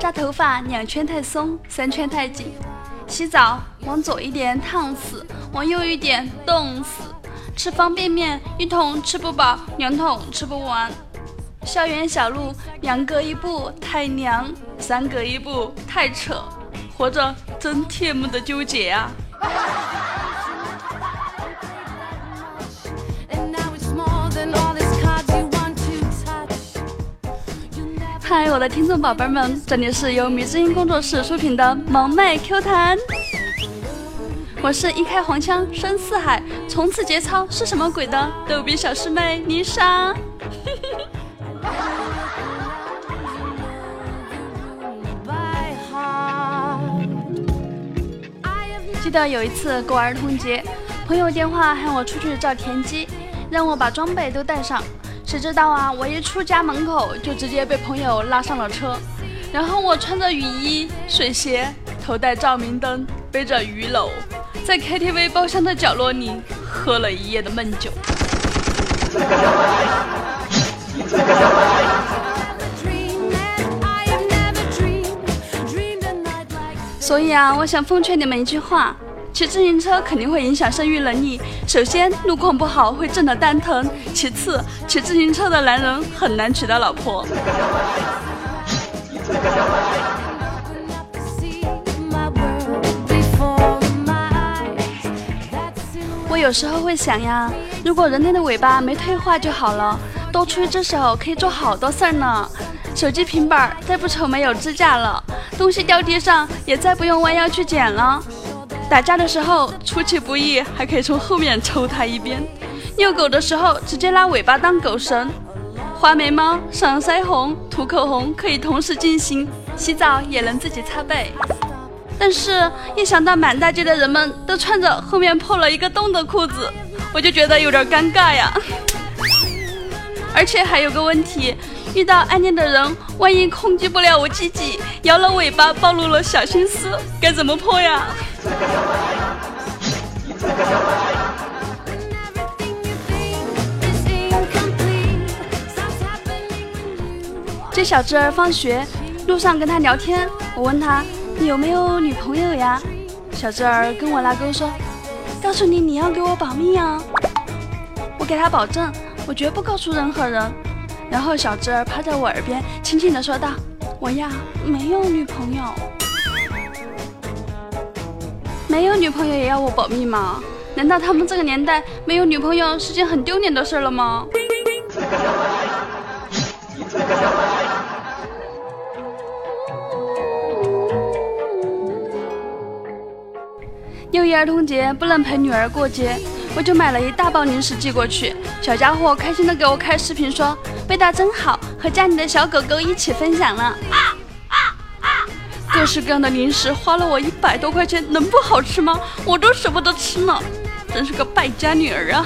扎头发两圈太松，三圈太紧。洗澡往左一点烫死，往右一点冻死。吃方便面一桶吃不饱，两桶吃不完。校园小路两隔一步太娘，三隔一步太扯。活着真贴么的纠结啊！嗨，我的听众宝贝们，这里是由迷之音工作室出品的萌妹 Q 弹，我是一开黄腔深似海，从此节操是什么鬼的逗比小师妹妮莎。记得有一次过儿童节，朋友电话喊我出去照田鸡，让我把装备都带上。谁知道啊！我一出家门口，就直接被朋友拉上了车。然后我穿着雨衣、水鞋，头戴照明灯，背着鱼篓，在 KTV 包厢的角落里喝了一夜的闷酒。所以啊，我想奉劝你们一句话。骑自行车肯定会影响生育能力。首先，路况不好会震得蛋疼；其次，骑自行车的男人很难娶到老婆。我有时候会想呀，如果人类的尾巴没退化就好了，多出一只手可以做好多事儿呢。手机、平板再不愁没有支架了，东西掉地上也再不用弯腰去捡了。打架的时候出其不意，还可以从后面抽他一鞭；遛狗的时候直接拉尾巴当狗绳；画眉毛、上腮红、涂口红可以同时进行；洗澡也能自己擦背。但是，一想到满大街的人们都穿着后面破了一个洞的裤子，我就觉得有点尴尬呀。而且还有个问题，遇到暗恋的人，万一控制不了我自己，摇了尾巴暴露了小心思，该怎么破呀？接小侄儿放学，路上跟他聊天，我问他你有没有女朋友呀？小侄儿跟我拉钩说，告诉你你要给我保密啊！我给他保证，我绝不告诉任何人。然后小侄儿趴在我耳边，轻轻地说道：“我呀，没有女朋友。”没有女朋友也要我保密吗？难道他们这个年代没有女朋友是件很丢脸的事了吗？六一儿童节不能陪女儿过节，我就买了一大包零食寄过去。小家伙开心的给我开视频说：“味道真好，和家里的小狗狗一起分享了。”各式各样的零食花了我一百多块钱，能不好吃吗？我都舍不得吃呢，真是个败家女儿啊！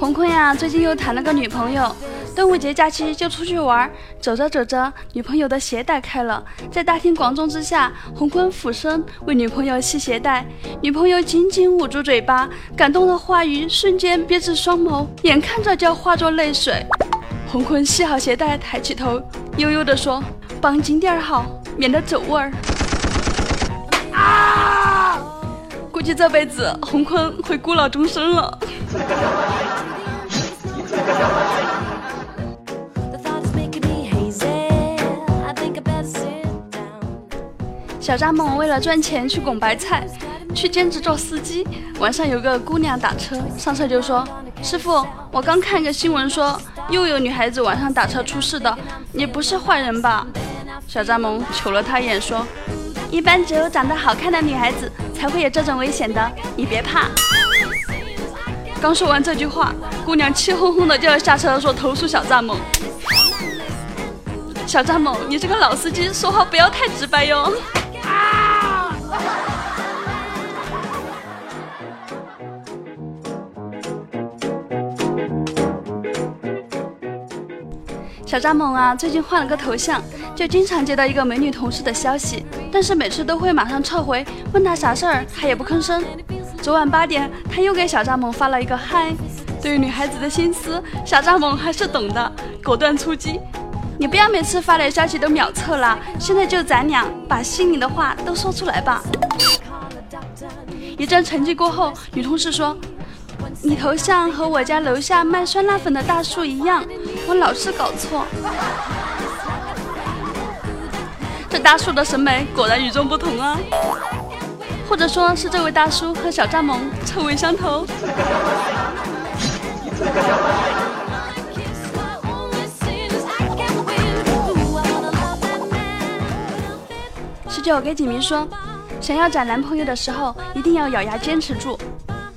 红坤呀，最近又谈了个女朋友。端午节假期就出去玩，走着走着，女朋友的鞋带开了，在大庭广众之下，洪坤俯身为女朋友系鞋带，女朋友紧紧捂住嘴巴，感动的话语瞬间憋至双眸，眼看着就要化作泪水。洪坤系好鞋带，抬起头，悠悠地说：“绑紧点好，免得走味儿。”啊！估计这辈子洪坤会孤老终生了。小张猛为了赚钱去拱白菜，去兼职做司机。晚上有个姑娘打车，上车就说：“师傅，我刚看个新闻，说又有女孩子晚上打车出事的，你不是坏人吧？”小张猛瞅了他一眼，说：“一般只有长得好看的女孩子才会有这种危险的，你别怕。”刚说完这句话，姑娘气哄哄的就要下车说投诉小张猛。小张猛，你这个老司机说话不要太直白哟。小蚱蜢啊，最近换了个头像，就经常接到一个美女同事的消息，但是每次都会马上撤回，问他啥事儿，他也不吭声。昨晚八点，他又给小蚱蜢发了一个嗨。对于女孩子的心思，小蚱蜢还是懂的，果断出击。你不要每次发来消息都秒撤了，现在就咱俩把心里的话都说出来吧。一阵沉寂过后，女同事说：“你头像和我家楼下卖酸辣粉的大叔一样，我老是搞错。”这大叔的审美果然与众不同啊！或者说是这位大叔和小蚱蜢臭味相投。十九给锦觅说，想要找男朋友的时候，一定要咬牙坚持住。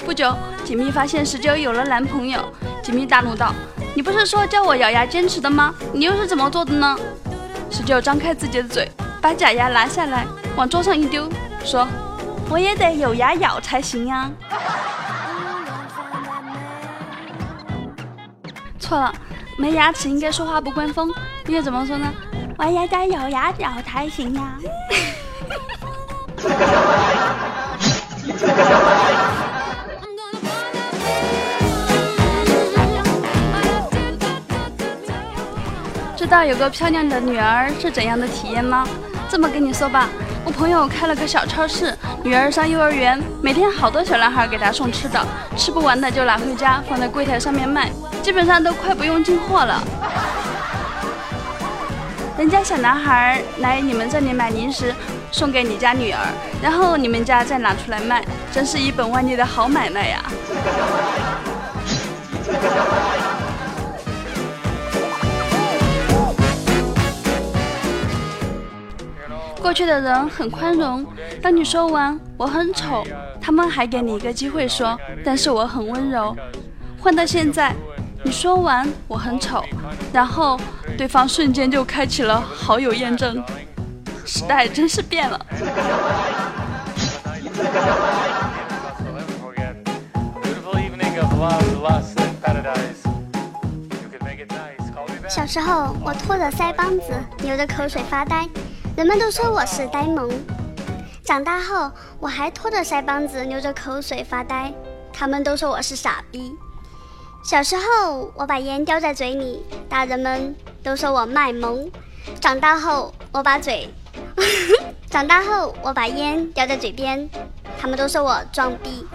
不久，锦觅发现十九有了男朋友，锦觅大怒道：“你不是说叫我咬牙坚持的吗？你又是怎么做的呢？”十九张开自己的嘴，把假牙拿下来，往桌上一丢，说。我也得有牙咬才行呀！错了，没牙齿应该说话不关风，应该怎么说呢？我也得有牙咬才行呀！道有个漂亮的女儿是怎样的体验吗？这么跟你说吧。我朋友开了个小超市，女儿上幼儿园，每天好多小男孩给她送吃的，吃不完的就拿回家放在柜台上面卖，基本上都快不用进货了。人家小男孩来你们这里买零食，送给你家女儿，然后你们家再拿出来卖，真是一本万利的好买卖呀！过去的人很宽容，当你说完“我很丑”，他们还给你一个机会说“但是我很温柔”。换到现在，你说完“我很丑”，然后对方瞬间就开启了好友验证。时代真是变了。小时候，我拖着腮帮子，流着口水发呆。人们都说我是呆萌，长大后我还拖着腮帮子流着口水发呆，他们都说我是傻逼。小时候我把烟叼在嘴里，大人们都说我卖萌。长大后我把嘴，长大后我把烟叼在嘴边，他们都说我装逼。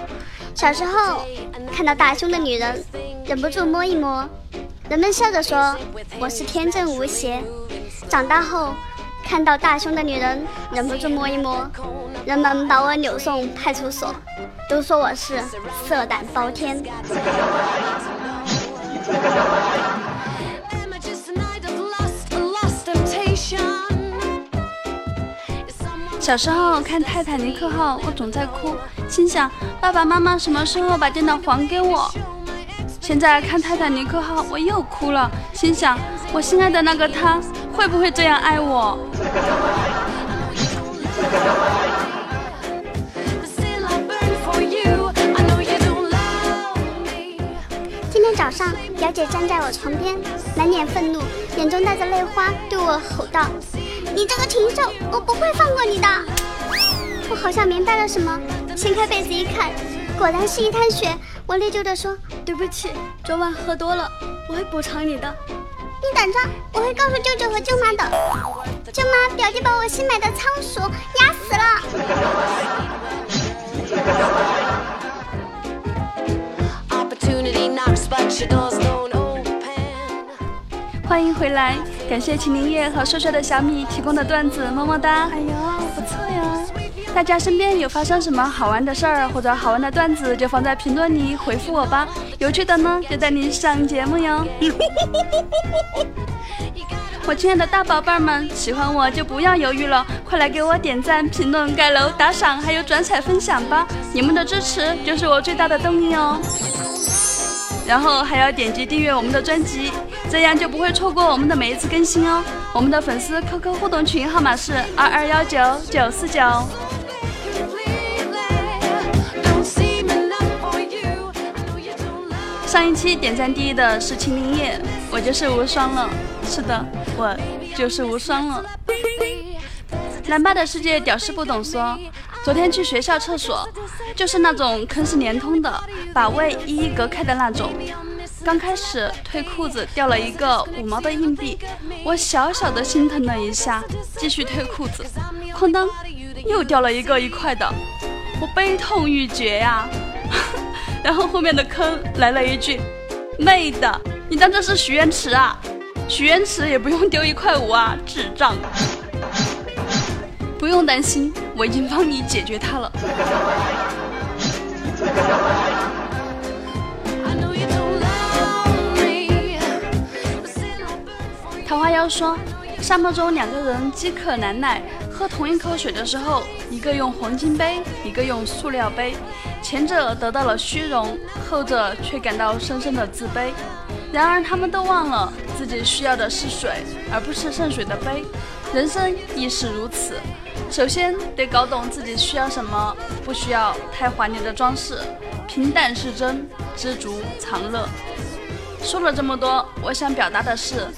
小时候看到大胸的女人，忍不住摸一摸，人们笑着说我是天真无邪。长大后。看到大胸的女人，忍不住摸一摸，人们把我扭送派出所，都说我是色胆包天。小时候看《泰坦尼克号》，我总在哭，心想爸爸妈妈什么时候把电脑还给我？现在看《泰坦尼克号》，我又哭了，心想我心爱的那个他。会不会这样爱我？今天早上，表姐站在我床边，满脸愤怒，眼中带着泪花，对我吼道：“你这个禽兽，我不会放过你的！” 我好像明白了什么，掀开被子一看，果然是一滩血。我内疚地说：“对不起，昨晚喝多了，我会补偿你的。”你等着，我会告诉舅舅和舅妈的。舅妈，表弟把我新买的仓鼠压死了。欢迎回来，感谢秦林叶和帅帅的小米提供的段子，么么哒。哎呦。大家身边有发生什么好玩的事儿或者好玩的段子，就放在评论里回复我吧。有趣的呢，就带你上节目哟。我亲爱的大宝贝儿们，喜欢我就不要犹豫了，快来给我点赞、评论、盖楼、打赏，还有转采分享吧！你们的支持就是我最大的动力哦。然后还要点击订阅我们的专辑，这样就不会错过我们的每一次更新哦。我们的粉丝 QQ 互动群号码是二二幺九九四九。上一期点赞第一的是秦林叶，我就是无双了。是的，我就是无双了。南巴的世界屌丝不懂说，昨天去学校厕所，就是那种坑是连通的，把位一一隔开的那种。刚开始退裤子掉了一个五毛的硬币，我小小的心疼了一下，继续退裤子，哐当，又掉了一个一块的，我悲痛欲绝呀。然后后面的坑来了一句：“妹的，你当这是许愿池啊？许愿池也不用丢一块五啊，智障！”不用担心，我已经帮你解决它了。桃花妖说，沙漠中两个人饥渴难耐，喝同一口水的时候，一个用黄金杯，一个用塑料杯，前者得到了虚荣，后者却感到深深的自卑。然而他们都忘了自己需要的是水，而不是圣水的杯。人生亦是如此，首先得搞懂自己需要什么，不需要太华丽的装饰，平淡是真，知足常乐。说了这么多，我想表达的是。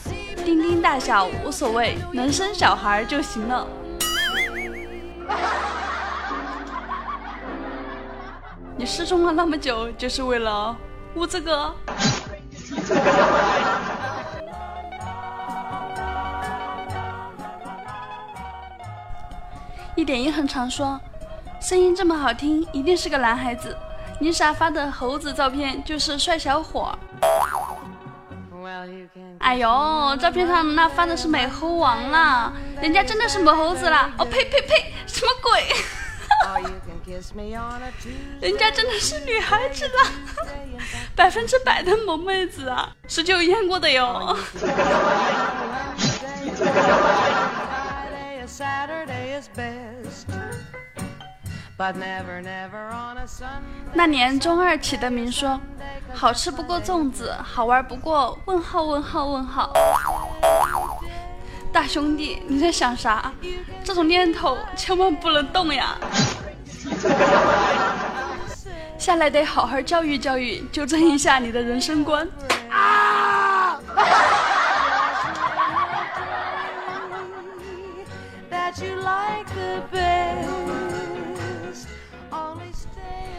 丁丁大小无所谓，能生小孩就行了。你失踪了那么久，就是为了污这个？一点一横常说，声音这么好听，一定是个男孩子。你傻发的猴子照片就是帅小伙。哎呦，照片上那发的是美猴王啦，人家真的是母猴子啦！哦呸呸呸，什么鬼？人家真的是女孩子啦，百分之百的萌妹子啊，十九验过的哟。那年中二起的名说，好吃不过粽子，好玩不过问号问号问号。大兄弟，你在想啥？这种念头千万不能动呀！下来得好好教育教育，纠正一下你的人生观。啊！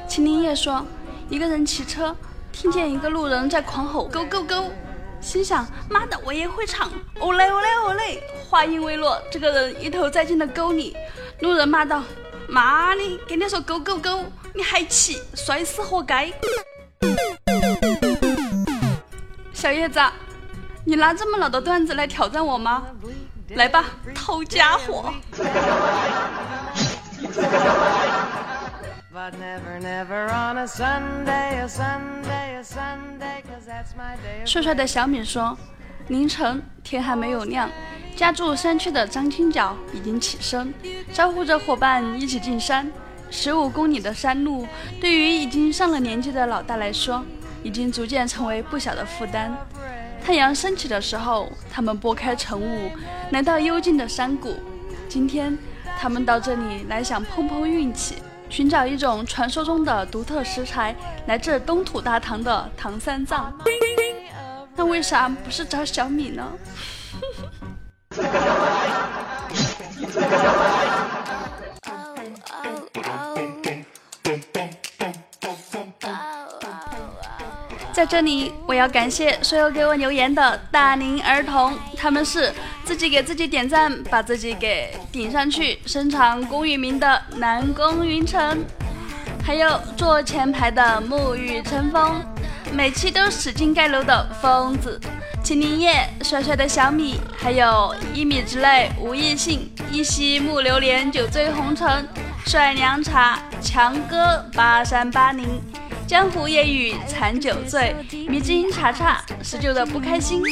秦林叶说：“一个人骑车，听见一个路人在狂吼‘勾勾勾’，心想：妈的，我也会唱。哦嘞哦嘞哦嘞！话音未落，这个人一头栽进了沟里。路人骂道：‘妈的，给你说勾勾勾，你还骑，摔死活该！’小叶子，你拿这么老的段子来挑战我吗？来吧，偷家伙！”帅帅的小米说：“凌晨天还没有亮，家住山区的张青角已经起身，招呼着伙伴一起进山。十五公里的山路，对于已经上了年纪的老大来说，已经逐渐成为不小的负担。太阳升起的时候，他们拨开晨雾，来到幽静的山谷。今天，他们到这里来想碰碰运气。”寻找一种传说中的独特食材，来自东土大唐的唐三藏。那为啥不是找小米呢？在这里，我要感谢所有给我留言的大龄儿童，他们是自己给自己点赞，把自己给顶上去，深藏功与名的南宫云城，还有坐前排的沐雨成风，每期都使劲盖楼的疯子，秦林叶，帅帅的小米，还有一米之内无异性，一夕暮流年，酒醉红尘，帅凉茶，强哥八三八零。江湖夜雨残酒醉，迷之音查查十九的不开心。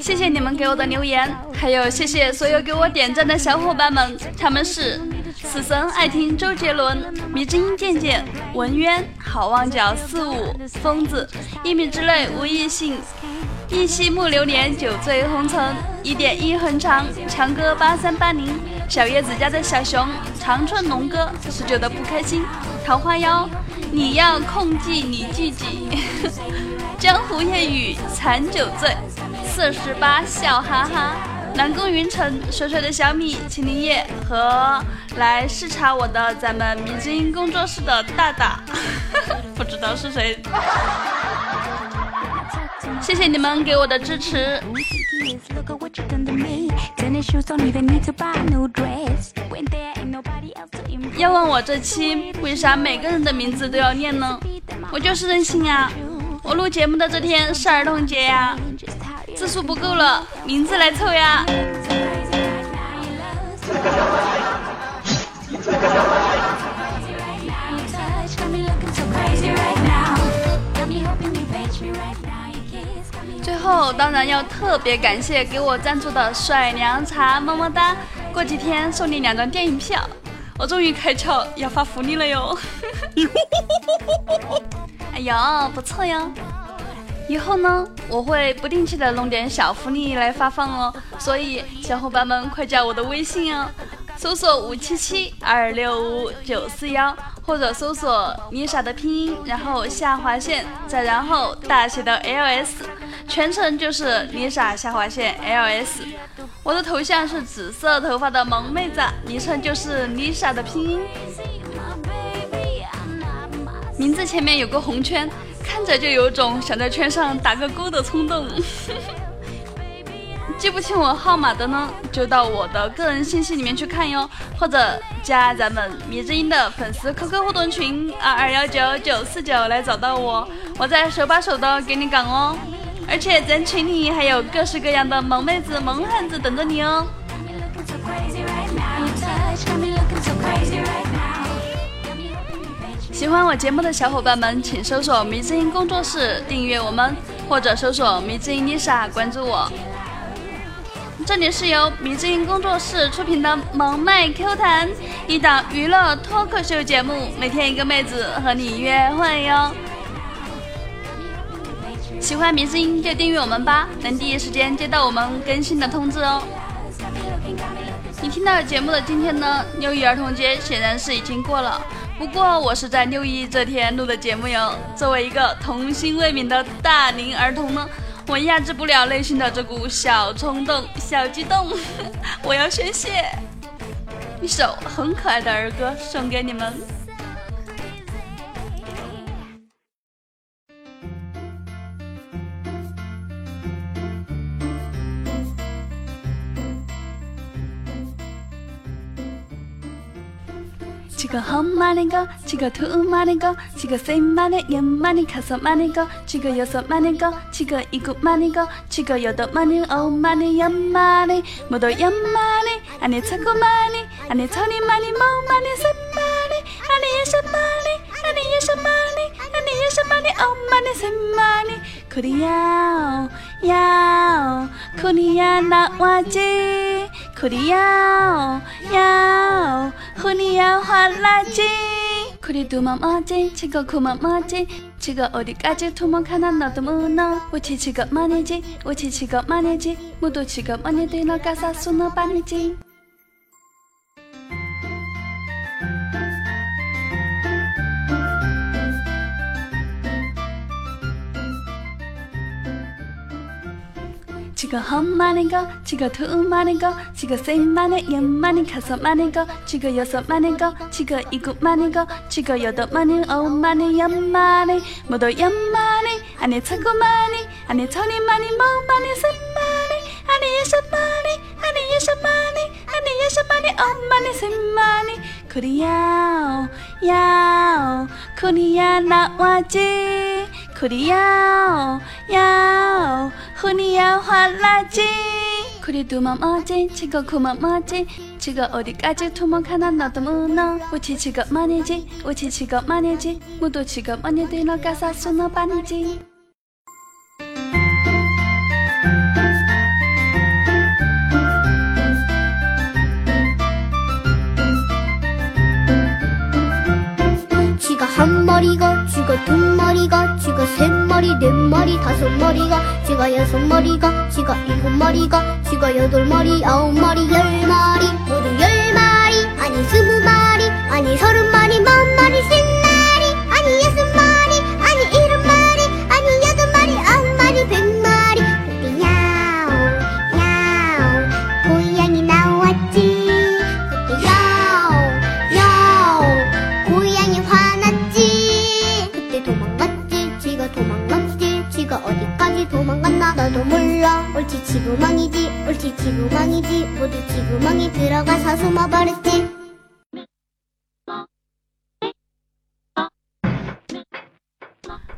谢谢你们给我的留言，还有谢谢所有给我点赞的小伙伴们，他们是死神爱听周杰伦，迷之音渐渐，文渊，好望角四五，疯子，一米之内无异性，一夕暮流年，酒醉红尘，一点一横长，强哥八三八零，小叶子家的小熊，长春龙哥，十九的不开心，桃花妖。你要控制你自己。江湖夜雨残酒醉，四十八笑哈哈，南宫云城，水水的小米，秦林叶和来视察我的咱们迷之音工作室的大大，不知道是谁。谢谢你们给我的支持。要问我这期为啥每个人的名字都要念呢？我就是任性呀！我录节目的这天是儿童节呀，字数不够了，名字来凑呀！后当然要特别感谢给我赞助的帅凉茶，么么哒！过几天送你两张电影票，我终于开窍要发福利了哟！哎呦，不错哟！以后呢，我会不定期的弄点小福利来发放哦，所以小伙伴们快加我的微信哦，搜索五七七二六五九四幺。或者搜索妮莎的拼音，然后下划线，再然后大写的 L S，全程就是 Lisa 下划线 L S。我的头像是紫色头发的萌妹子，昵称就是 Lisa 的拼音。名字前面有个红圈，看着就有种想在圈上打个勾的冲动。记不清我号码的呢，就到我的个人信息里面去看哟，或者加咱们迷之音的粉丝 QQ 互动群二二幺九九四九来找到我，我在手把手的给你讲哦。而且咱群里还有各式各样的萌妹子、萌汉子等着你哦。喜欢我节目的小伙伴们，请搜索迷之音工作室订阅我们，或者搜索迷之音 Lisa 关注我。这里是由迷之音工作室出品的《萌妹 Q 弹》，一档娱乐脱口秀节目，每天一个妹子和你约会哟。喜欢明星就订阅我们吧，能第一时间接到我们更新的通知哦。你听到节目的今天呢，六一儿童节显然是已经过了，不过我是在六一这天录的节目哟。作为一个童心未泯的大龄儿童呢。我压制不了内心的这股小冲动、小激动，我要宣泄。一首很可爱的儿歌送给你们。七个红马年糕，七个土马年糕，七个三马年、四马年、卡三马年糕，七个有色马年糕，七个一股马年糕，七个有的马年、欧马年、洋马年，木头洋马年，阿尼七个马年，阿尼草泥马年、毛马年、三马年，阿尼也是马年，阿尼也是马年，阿尼也是马年、欧马年、三马年，库里亚亚，库里亚那瓦吉。库里要要，库里要花拉筋，库里多么么子，七个库么么子，七个奥迪卡吉土么看那那多么呢？我七七个马年纪，我七七个马年纪，木多七个马年对那嘎萨苏那八年纪。七个红马年糕，七个土马年糕，七个三马年、四马年、卡三马年糕，七个有色马年糕，七个一股马年糕，七个有的马年、欧马年、洋马年，木头洋马年，阿尼七个马年，阿尼草泥马年、毛马年、三马年，阿尼也是马年，阿尼也是马年，阿尼也是马年、欧马年、三马年，库里要要，库里亚那瓦吉。库里要要，库里要花垃圾，库里土么么子，七个库么么子，七个奥迪卡吉土么看那那多么呢？我七七个马年纪，我七七个马年纪，木多七个马年对那嘎萨苏那八年纪。七个红毛里个，七个 머리가 두 머리가 쥐가 세 머리 네 머리 다섯 머리가 쥐가 여섯 머리가 쥐가 일곱 머리가 쥐가 여덟 머리 아홉 머리 열 머리 모두 열 마리 아니 스무 마리 아니 서른 울티치고 멍이지 울티치고 멍이지 부딪히고 멍이 들어가서 숨어버렸지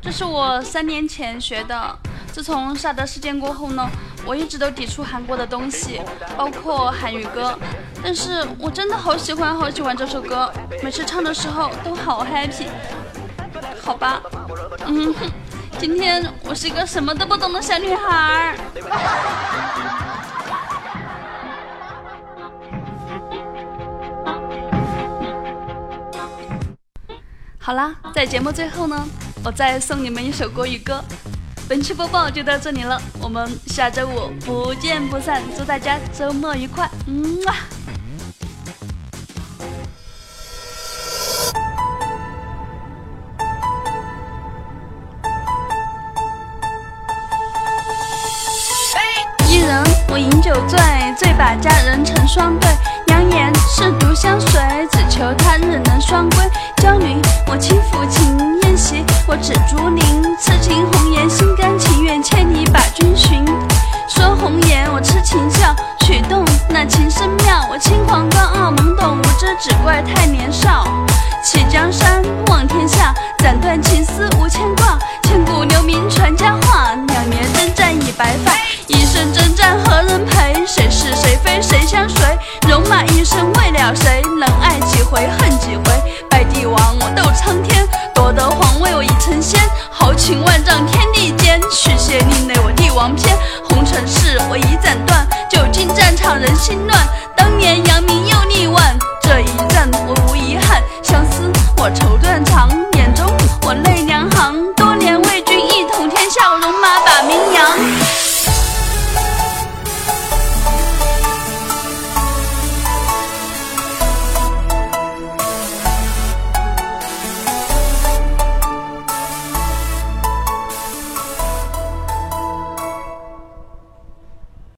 这是我三年前学的。自从萨德事件过后呢，我一直都抵触韩国的东西，包括韩语歌。但是我真的好喜欢好喜欢这首歌，每次唱的时候都好 happy。好吧，嗯，今天我是一个什么都不懂的小女孩。 好啦，在节目最后呢，我再送你们一首国语歌。本期播报就到这里了，我们下周五不见不散。祝大家周末愉快，嗯啊。把佳人成双对。良言是独相随，只求他日能双归。娇女我轻抚琴宴席，我指竹林，痴情红颜，心甘情愿牵你把君寻。说红颜我痴情笑，曲动那琴声妙。我轻狂高傲懵懂无知，只怪太年少。弃江山望天下，斩断情丝无牵挂。千古留名传佳话，两年征战已白发。一生征战何人陪？谁是谁非谁相随？戎马一生为了谁？能爱几回恨几回？拜帝王我斗苍天，夺得皇位我已成仙。豪情万丈天地间，续写另类我帝王篇。红尘事我已斩断，久经战场人心乱。当年扬名。